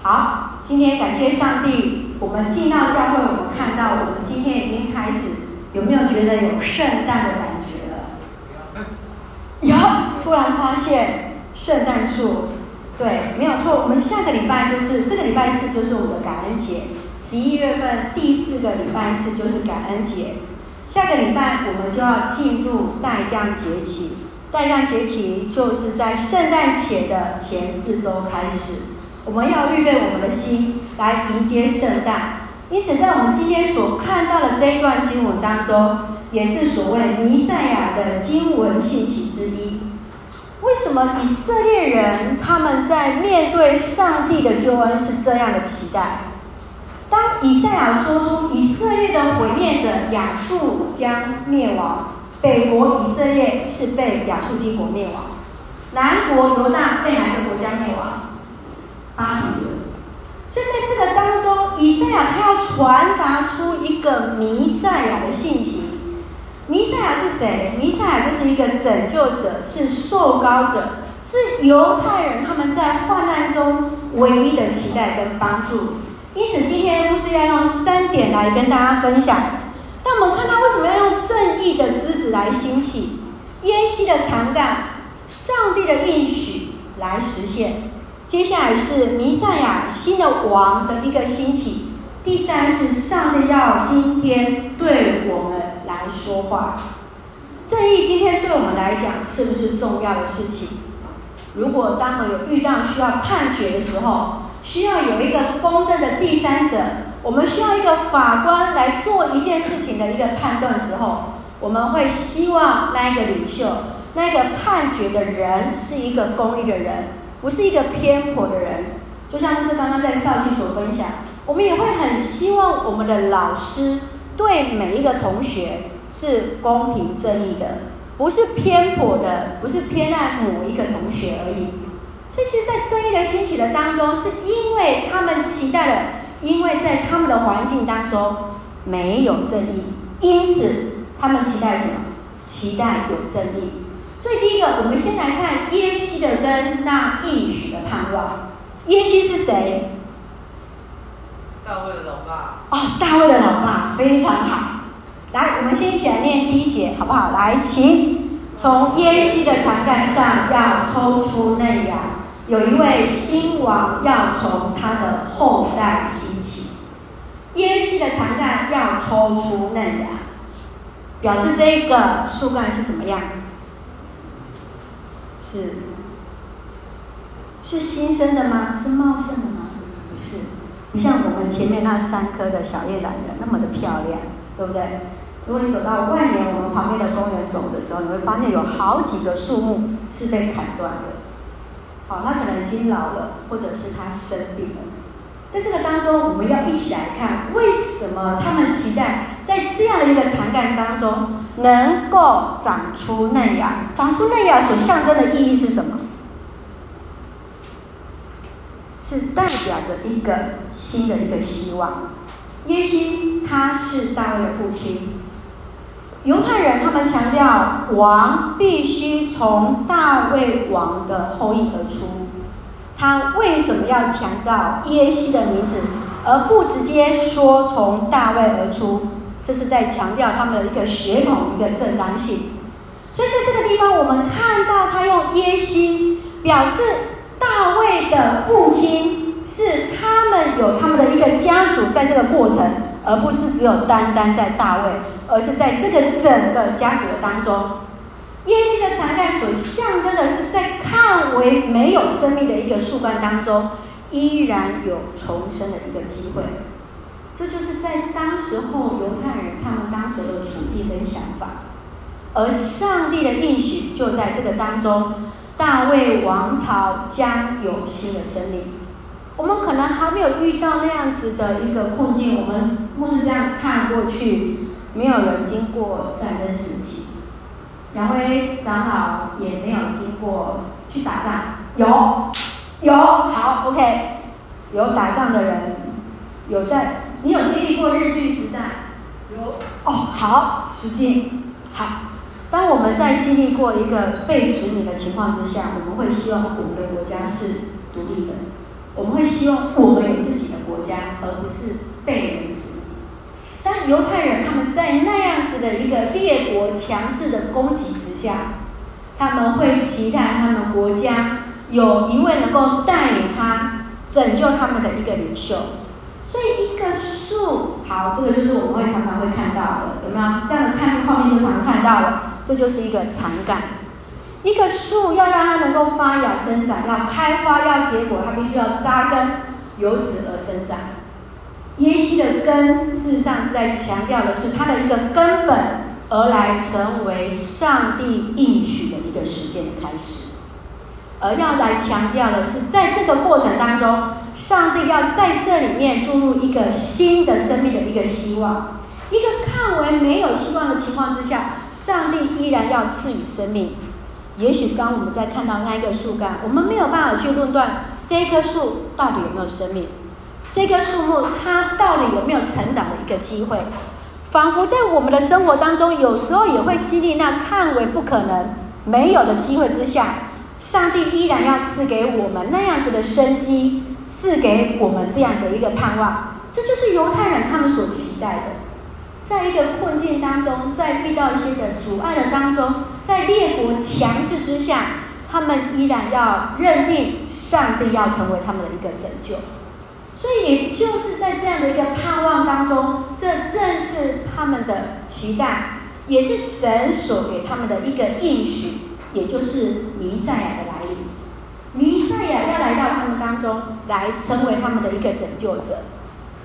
好，今天感谢上帝，我们进到教会，我们看到我们今天已经开始，有没有觉得有圣诞的感觉了？有，突然发现圣诞树，对，没有错。我们下个礼拜就是这个礼拜四，就是我们的感恩节。十一月份第四个礼拜四就是感恩节。下个礼拜我们就要进入待降节期，待降节期就是在圣诞节的前四周开始。我们要预备我们的心来迎接圣诞，因此在我们今天所看到的这一段经文当中，也是所谓弥赛亚的经文信息之一。为什么以色列人他们在面对上帝的救恩是这样的期待？当以赛亚说出以色列的毁灭者亚述将灭亡，北国以色列是被亚述帝国灭亡，南国犹大被哪个国家灭亡？巴比伦，所以在这个当中，以赛亚他要传达出一个弥赛亚的信息。弥赛亚是谁？弥赛亚就是一个拯救者，是受膏者，是犹太人他们在患难中唯一的期待跟帮助。因此，今天牧师要用三点来跟大家分享。但我们看到为什么要用正义的枝子来兴起，耶西的长干，上帝的应许来实现。接下来是弥赛亚新的王的一个兴起，第三是上帝要今天对我们来说话。正义今天对我们来讲是不是重要的事情？如果当我有遇到需要判决的时候，需要有一个公正的第三者，我们需要一个法官来做一件事情的一个判断的时候，我们会希望那一个领袖、那个判决的人是一个公义的人。不是一个偏颇的人，就像是刚刚在少熙所分享，我们也会很希望我们的老师对每一个同学是公平正义的，不是偏颇的，不是偏爱某一个同学而已。所以，其实，在正义的兴起的当中，是因为他们期待了，因为在他们的环境当中没有正义，因此他们期待什么？期待有正义。所以第一个，我们先来看耶西的跟那应许的盼望。耶西是谁？大卫的老爸。哦，大卫的老爸，非常好。来，我们先一起来念第一节，好不好？来，请从耶西的长干上要抽出嫩芽，有一位新王要从他的后代兴起。耶西的长干要抽出嫩芽，表示这个树干是怎么样？是，是新生的吗？是茂盛的吗？不是，不像我们前面那三棵的小叶榄仁那么的漂亮，对不对？如果你走到外面我们旁边的公园走的时候，你会发现有好几个树木是被砍断的。好，它可能已经老了，或者是它生病了。在这个当中，我们要一起来看，为什么他们期待在这样的一个长干当中，能够长出嫩芽？长出嫩芽所象征的意义是什么？是代表着一个新的一个希望。耶西他是大卫的父亲，犹太人他们强调王必须从大卫王的后裔而出。他为什么要强调耶西的名字，而不直接说从大卫而出？这是在强调他们的一个血统一个正当性。所以在这个地方，我们看到他用耶西表示大卫的父亲是他们有他们的一个家族在这个过程，而不是只有单单在大卫，而是在这个整个家族的当中。耶西的才干所象征的是，在看为没有生命的一个树干当中，依然有重生的一个机会。这就是在当时候犹太人他们当时的处境跟想法，而上帝的应许就在这个当中，大卫王朝将有新的生命。我们可能还没有遇到那样子的一个困境，我们牧师这样看过去，没有人经过战争时期。两位长老也没有经过去打仗，有，有，好，OK，有打仗的人，有在，你有经历过日据时代？有，哦，好，实际，好。当我们在经历过一个被殖民的情况之下，我们会希望我们的国家是独立的，我们会希望我们有自己的国家，而不是被人殖民。但犹太人他们在那样子的一个列国强势的攻击之下，他们会期待他们国家有一位能够带领他拯救他们的一个领袖。所以一个树，好，这个就是我们会常常会看到的，有没有？这样的看画面就常看到了，这就是一个才干。一个树要让它能够发芽生长，要开花要结果，它必须要扎根，由此而生长。耶西的根，事实上是在强调的是它的一个根本，而来成为上帝应许的一个实践的开始。而要来强调的是，在这个过程当中，上帝要在这里面注入一个新的生命的一个希望。一个看为没有希望的情况之下，上帝依然要赐予生命。也许刚我们在看到那一个树干，我们没有办法去论断这一棵树到底有没有生命，这棵树木它到底有没有成长的一个机会。仿佛在我们的生活当中，有时候也会经历那看为不可能、没有的机会之下。上帝依然要赐给我们那样子的生机，赐给我们这样的一个盼望。这就是犹太人他们所期待的，在一个困境当中，在遇到一些的阻碍的当中，在列国强势之下，他们依然要认定上帝要成为他们的一个拯救。所以，也就是在这样的一个盼望当中，这正是他们的期待，也是神所给他们的一个应许。也就是弥赛亚的来临，弥赛亚要来到他们当中，来成为他们的一个拯救者。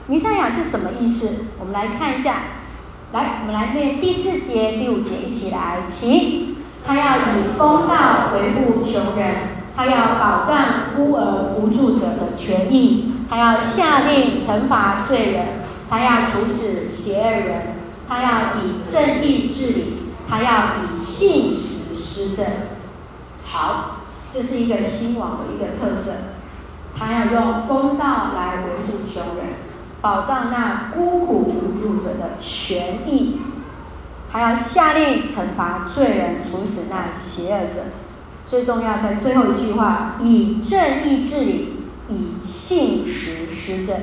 弥赛亚是什么意思？我们来看一下。来，我们来念第四节、第五节，一起来，请。他要以公道维护穷人，他要保障孤儿无助者的权益，他要下令惩罚罪人，他要处死邪恶人，他要以正义治理，他要以信实。施政好，这是一个新王的一个特色。他要用公道来维护穷人，保障那孤苦无助者的权益。他要下令惩罚罪人，处死那邪恶者。最重要在最后一句话：以正义治理，以信实施政。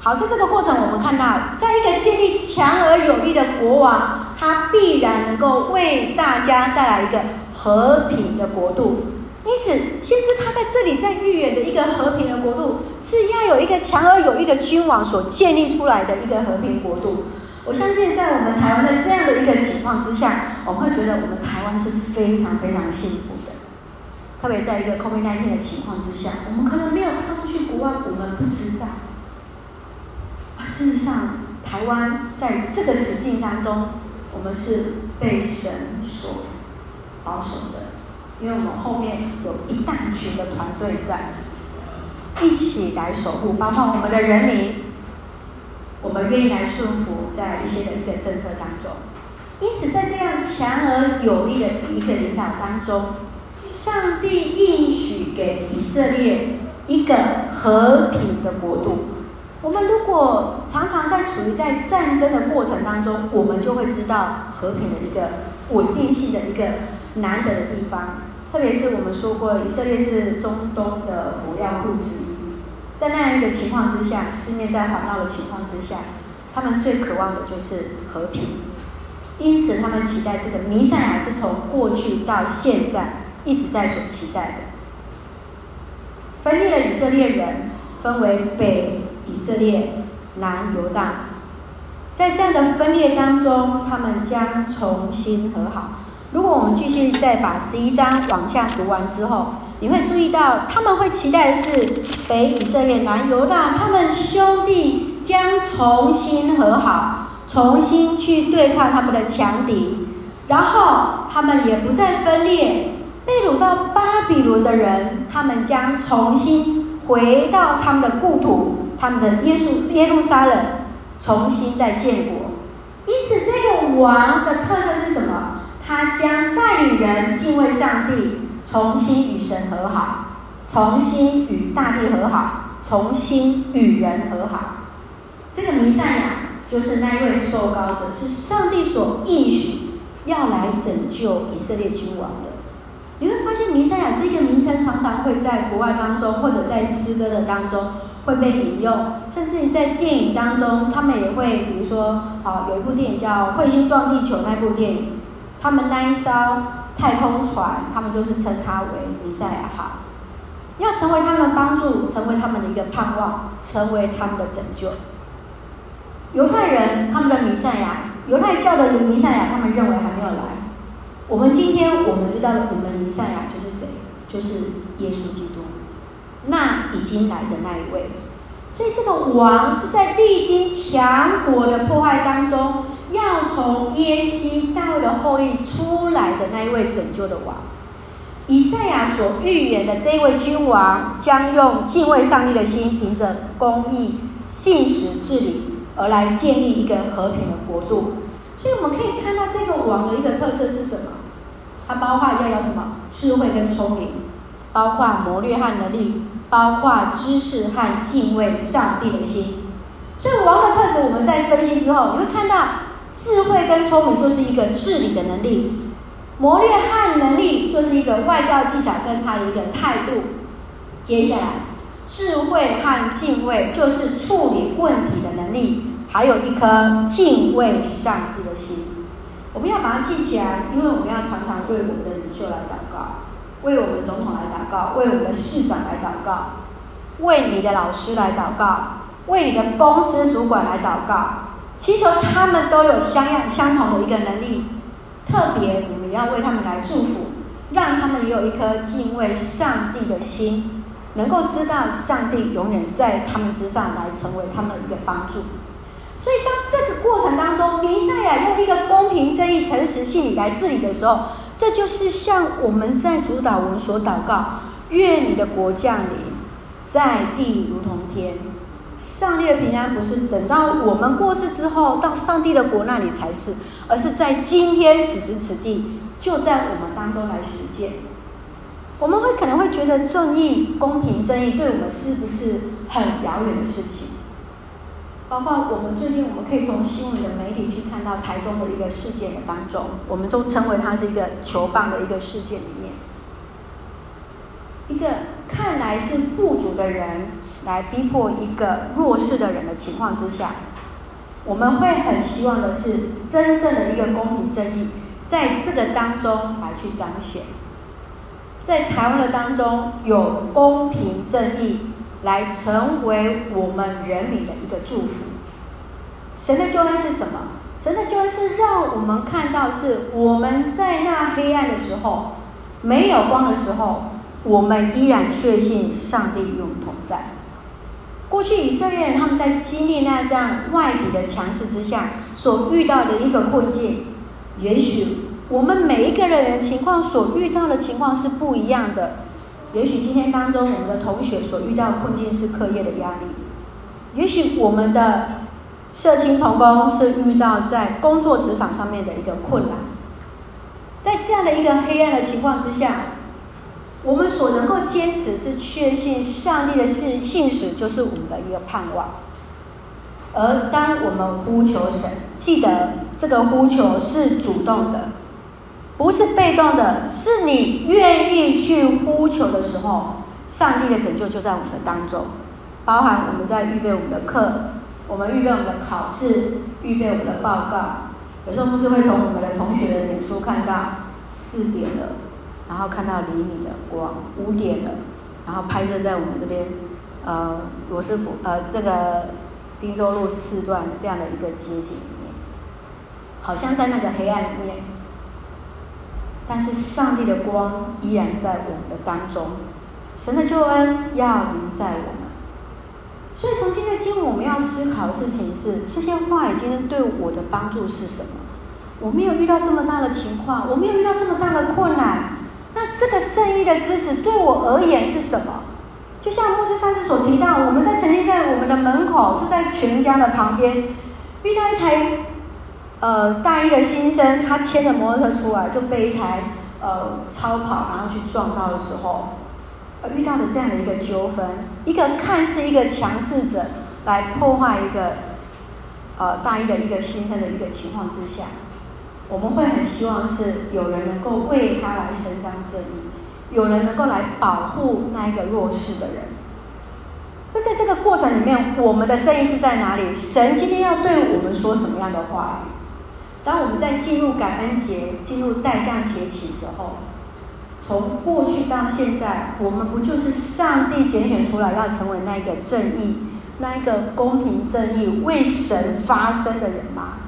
好，在这个过程，我们看到，在一个建立强而有力的国王，他必然能够为大家带来一个和平的国度。因此，先知他在这里在预言的一个和平的国度，是要有一个强而有力的君王所建立出来的一个和平国度。我相信，在我们台湾的这样的一个情况之下，我们会觉得我们台湾是非常非常幸福的。特别在一个 COVID-19 的情况之下，我们可能没有踏出去国外，我们不知道。事实上，台湾在这个处境当中，我们是被神所保守的，因为我们后面有一大群的团队在一起来守护，包括我们的人民，我们愿意来顺服在一些的一个政策当中。因此，在这样强而有力的一个领导当中，上帝应许给以色列一个和平的国度。我们如果常常在处于在战争的过程当中，我们就会知道和平的一个稳定性的一个难得的地方。特别是我们说过，以色列是中东的火药库之一，在那样一个情况之下，四面在环绕的情况之下，他们最渴望的就是和平。因此，他们期待这个弥赛亚是从过去到现在一直在所期待的。分裂了以色列人，分为北。以色列、南犹大，在这样的分裂当中，他们将重新和好。如果我们继续再把十一章往下读完之后，你会注意到，他们会期待是北以色列、南犹大，他们兄弟将重新和好，重新去对抗他们的强敌，然后他们也不再分裂。被掳到巴比伦的人，他们将重新回到他们的故土。他们的耶稣耶路撒冷重新再建国，因此这个王的特色是什么？他将带领人敬畏上帝，重新与神和好，重新与大地和好，重新与人和好。这个弥赛亚就是那一位受膏者，是上帝所应许要来拯救以色列君王的。你会发现弥赛亚这个名称常常会在国外当中，或者在诗歌的当中会被引用，甚至于在电影当中，他们也会，比如说，啊，有一部电影叫《彗星撞地球》那部电影，他们那一艘太空船，他们就是称它为弥赛亚号，要成为他们的帮助，成为他们的一个盼望，成为他们的拯救。犹太人他们的弥赛亚，犹太教的弥赛亚，他们认为还没有来。我们今天我们知道的，我们的弥赛亚就是谁？就是耶稣基督，那已经来的那一位。所以这个王是在历经强国的破坏当中，要从耶西大卫的后裔出来的那一位拯救的王。以赛亚所预言的这一位君王，将用敬畏上帝的心，凭着公义、信实治理，而来建立一个和平的国度。所以我们可以看到这个王的一个特色是什么？它包括要有什么？智慧跟聪明，包括谋略和能力，包括知识和敬畏上帝的心。所以王的特质，我们在分析之后，你会看到智慧跟聪明就是一个治理的能力，谋略和能力就是一个外交技巧跟他的一个态度。接下来，智慧和敬畏就是处理问题的能力。还有一颗敬畏上帝的心，我们要把它记起来，因为我们要常常为我们的领袖来祷告，为我们的总统来祷告，为我们的市长来祷告，为你的老师来祷告，为你的公司主管来祷告，祈求他们都有相样相同的一个能力，特别我们要为他们来祝福，让他们也有一颗敬畏上帝的心，能够知道上帝永远在他们之上，来成为他们一个帮助。所以，当这个过程当中，弥赛亚用一个公平、正义、诚实、信理来治理的时候，这就是像我们在主祷文所祷告：愿你的国降临，在地如同天。上帝的平安不是等到我们过世之后到上帝的国那里才是，而是在今天此时此地，就在我们当中来实践。我们会可能会觉得正义、公平、正义对我们是不是很遥远的事情？包括我们最近，我们可以从新闻的媒体去看到台中的一个事件的当中，我们都称为它是一个球棒的一个事件里面，一个看来是富足的人来逼迫一个弱势的人的情况之下，我们会很希望的是真正的一个公平正义在这个当中来去彰显，在台湾的当中有公平正义。来成为我们人民的一个祝福。神的救恩是什么？神的救恩是让我们看到，是我们在那黑暗的时候，没有光的时候，我们依然确信上帝与我们同在。过去以色列人他们在经历那这样外敌的强势之下，所遇到的一个困境，也许我们每一个人情况所遇到的情况是不一样的。也许今天当中，我们的同学所遇到的困境是课业的压力；也许我们的社青同工是遇到在工作职场上面的一个困难。在这样的一个黑暗的情况之下，我们所能够坚持是确信上帝的信信实，就是我们的一个盼望。而当我们呼求神，记得这个呼求是主动的。不是被动的，是你愿意去呼求的时候，上帝的拯救就在我们的当中。包含我们在预备我们的课，我们预备我们的考试，预备我们的报告。有时候不是会从我们的同学的脸书看到四点了，然后看到黎明的光，五点了，然后拍摄在我们这边，呃，罗斯福，呃，这个汀州路四段这样的一个街景里面，好像在那个黑暗里面。但是上帝的光依然在我们的当中，神的救恩要临在我们。所以从今天经文，我们要思考的事情是：这些话语今天对我的帮助是什么？我没有遇到这么大的情况，我没有遇到这么大的困难。那这个正义的枝子对我而言是什么？就像牧师上次所提到，我们在曾经在我们的门口，就在全家的旁边，遇到一台。呃，大一的新生，他牵着摩托车出来，就被一台呃超跑，然后去撞到的时候，遇到的这样的一个纠纷，一个看似一个强势者来破坏一个呃大一的一个新生的一个情况之下，我们会很希望是有人能够为他来伸张正义，有人能够来保护那一个弱势的人。那在这个过程里面，我们的正义是在哪里？神今天要对我们说什么样的话语？当我们在进入感恩节、进入待降节期时候，从过去到现在，我们不就是上帝拣选出来要成为那一个正义、那一个公平正义、为神发声的人吗？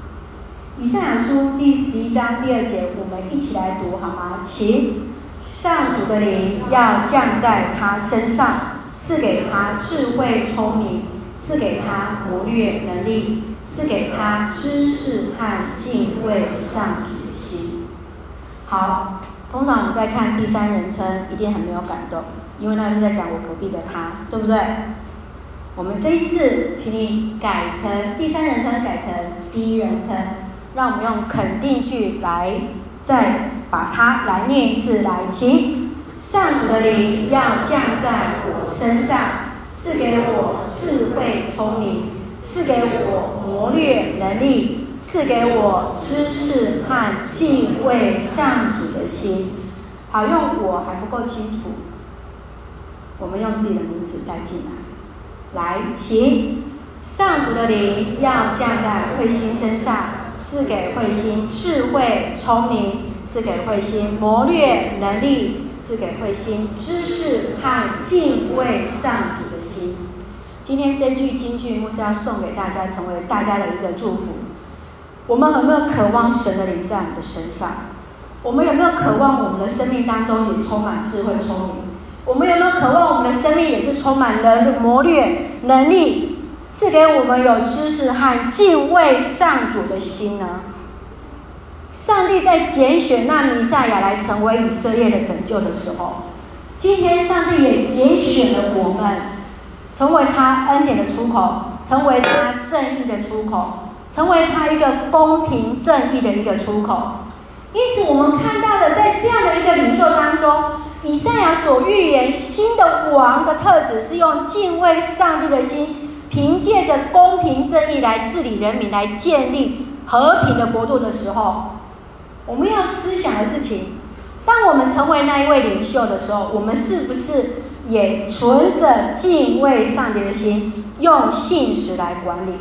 以赛亚书第十一章第二节，我们一起来读好吗？请，上主的灵要降在他身上。赐给他智慧聪明，赐给他谋略能力，赐给他知识和敬畏上主的心。好，通常我们在看第三人称，一定很没有感动，因为那是在讲我隔壁的他，对不对？我们这一次，请你改成第三人称，改成第一人称，让我们用肯定句来，再把它来念一次，来，请。上主的灵要降在我身上，赐给我智慧聪明，赐给我谋略能力，赐给我知识和敬畏上主的心。好，用我还不够清楚，我们用自己的名字带进来。来，请上主的灵要降在慧心身上，赐给慧心智慧聪明，赐给慧心谋略能力。赐给慧心知识和敬畏上主的心。今天这句金句，牧师要送给大家，成为大家的一个祝福。我们有没有渴望神的灵在我们的身上？我们有没有渴望我们的生命当中也充满智慧聪明？我们有没有渴望我们的生命也是充满了谋略能力？赐给我们有知识和敬畏上主的心呢？上帝在拣选那弥赛亚来成为以色列的拯救的时候，今天上帝也拣选了我们，成为他恩典的出口，成为他正义的出口，成为他一个公平正义的一个出口。因此，我们看到的，在这样的一个领袖当中，以赛亚所预言新的王的特质是用敬畏上帝的心，凭借着公平正义来治理人民，来建立和平的国度的时候。我们要思想的事情，当我们成为那一位领袖的时候，我们是不是也存着敬畏上帝的心，用信实来管理？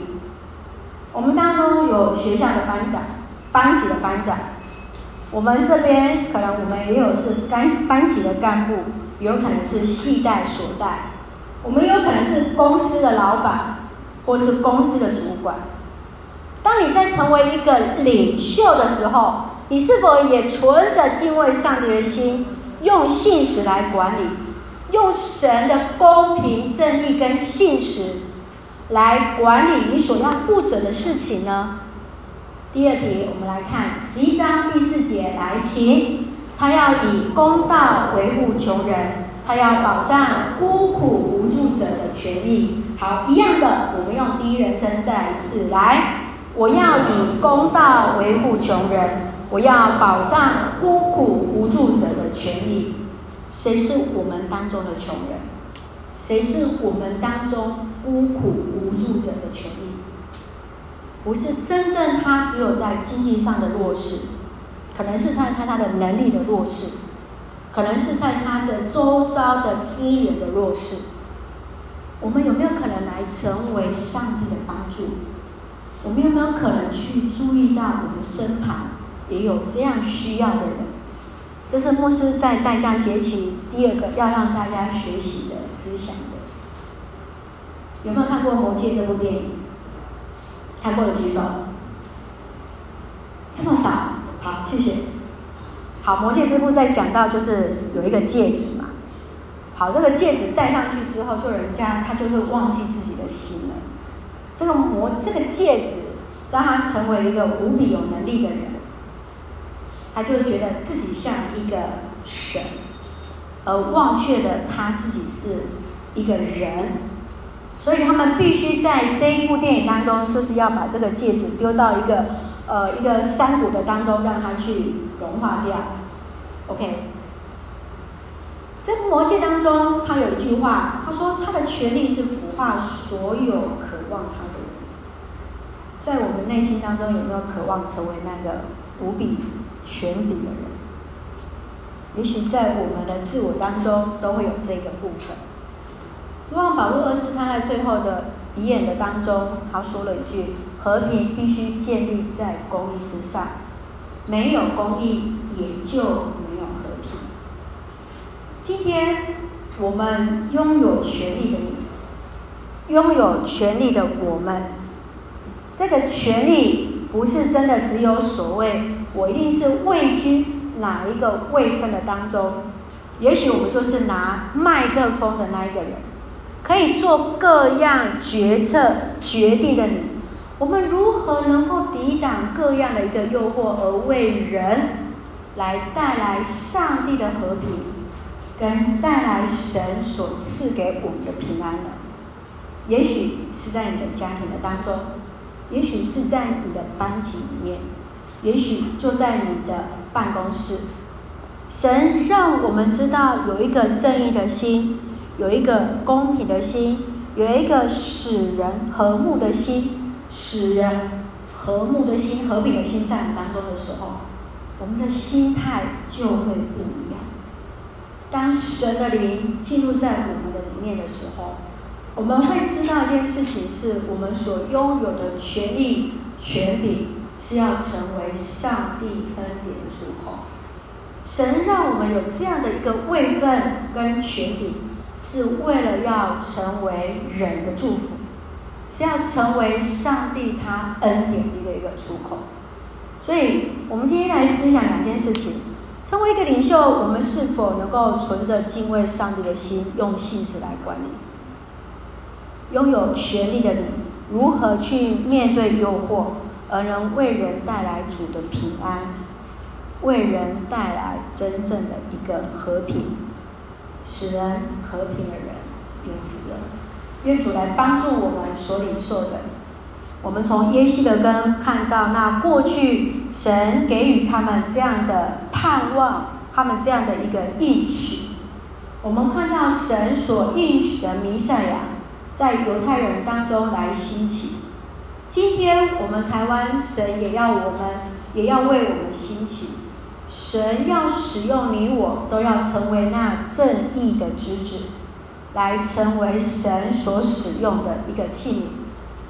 我们当中有学校的班长、班级的班长，我们这边可能我们也有是班班级的干部，有可能是系带所带，我们有可能是公司的老板，或是公司的主管。当你在成为一个领袖的时候，你是否也存着敬畏上帝的心，用信实来管理，用神的公平正义跟信实来管理你所要负责的事情呢？第二题，我们来看十一章第四节，来，请他要以公道维护穷人，他要保障孤苦无助者的权益。好，一样的，我们用第一人称再来一次，来，我要以公道维护穷人。我要保障孤苦无助者的权利。谁是我们当中的穷人？谁是我们当中孤苦无助者的权利？不是真正他只有在经济上的弱势，可能是他他他的能力的弱势，可能是在他的周遭的资源的弱势。我们有没有可能来成为上帝的帮助？我们有没有可能去注意到我们身旁？也有这样需要的人，这是牧师在代价节期第二个要让大家学习的思想的。有没有看过《魔戒》这部电影？看过的举手。这么少，好，谢谢。好，《魔戒》之父在讲到就是有一个戒指嘛。好，这个戒指戴上去之后，就人家他就会忘记自己的心了。这个魔这个戒指让他成为一个无比有能力的人。他就觉得自己像一个神，而忘却了他自己是一个人，所以他们必须在这一部电影当中，就是要把这个戒指丢到一个呃一个山谷的当中，让他去融化掉。OK，这部魔戒当中，他有一句话，他说他的权力是腐化所有渴望他的人。在我们内心当中，有没有渴望成为那个无比权柄的人，也许在我们的自我当中都会有这个部分。若望保禄二世他在最后的遗言的当中，他说了一句：“和平必须建立在公义之上，没有公义也就没有和平。”今天我们拥有权利的你，拥有权利的我们，这个权利不是真的只有所谓我一定是位居哪一个位分的当中，也许我们就是拿麦克风的那一个人。可以做各样决策决定的你，我们如何能够抵挡各样的一个诱惑，而为人来带来上帝的和平，跟带来神所赐给我们的平安呢？也许是在你的家庭的当中，也许是在你的班级里面，也许坐在你的办公室。神让我们知道有一个正义的心。有一个公平的心，有一个使人和睦的心，使人和睦的心、和平的心在当中的时候，我们的心态就会不一样。当神的灵进入在我们的里面的时候，我们会知道一件事情：是我们所拥有的权利、权柄，是要成为上帝恩典的出口。神让我们有这样的一个位分跟权柄。是为了要成为人的祝福，是要成为上帝他恩典的一个出口。所以，我们今天来思想两件事情：成为一个领袖，我们是否能够存着敬畏上帝的心，用信实来管理？拥有权力的你，如何去面对诱惑，而能为人带来主的平安，为人带来真正的一个和平？使人和平的人有福了。愿主来帮助我们所领受的。我们从耶西的根看到，那过去神给予他们这样的盼望，他们这样的一个应许。我们看到神所应许的弥赛亚，在犹太人当中来兴起。今天我们台湾，神也要我们，也要为我们兴起。神要使用你我，都要成为那正义的子子，来成为神所使用的一个器皿。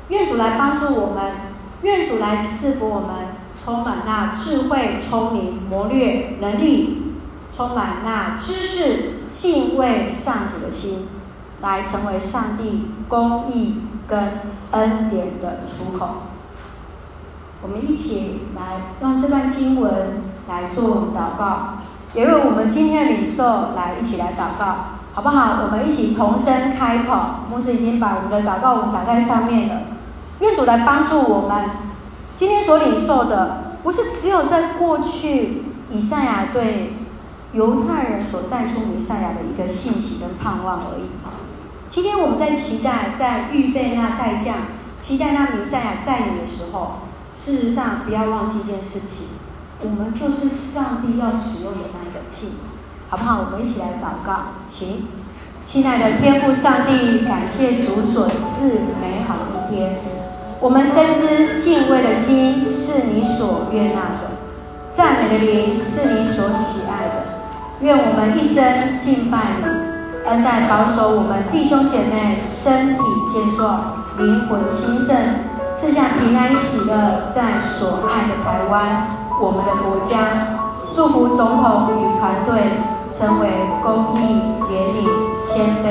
愿主来帮助我们，愿主来赐福我们，充满那智慧、聪明、谋略、能力，充满那知识、敬畏上主的心，来成为上帝公义跟恩典的出口。我们一起来用这段经文。来做祷告，也为我们今天的领受来一起来祷告，好不好？我们一起同声开口。牧师已经把我们的祷告文打在上面了。愿主来帮助我们，今天所领受的，不是只有在过去以赛亚对犹太人所带出弥赛亚的一个信息跟盼望而已。今天我们在期待，在预备那代价，期待那弥赛亚在你的时候，事实上不要忘记一件事情。我们就是上帝要使用的那一个器皿，好不好？我们一起来祷告，请，亲爱的天父上帝，感谢主所赐美好的一天。我们深知敬畏的心是你所悦纳的，赞美的灵是你所喜爱的。愿我们一生敬拜你，恩待保守我们弟兄姐妹身体健壮，灵魂兴盛，赐下平安喜乐，在所爱的台湾。我们的国家，祝福总统与团队成为公义、怜悯、谦卑、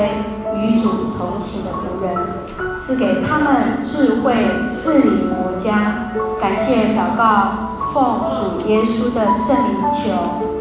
与主同行的仆人，赐给他们智慧治理国家。感谢祷告，奉主耶稣的圣名求，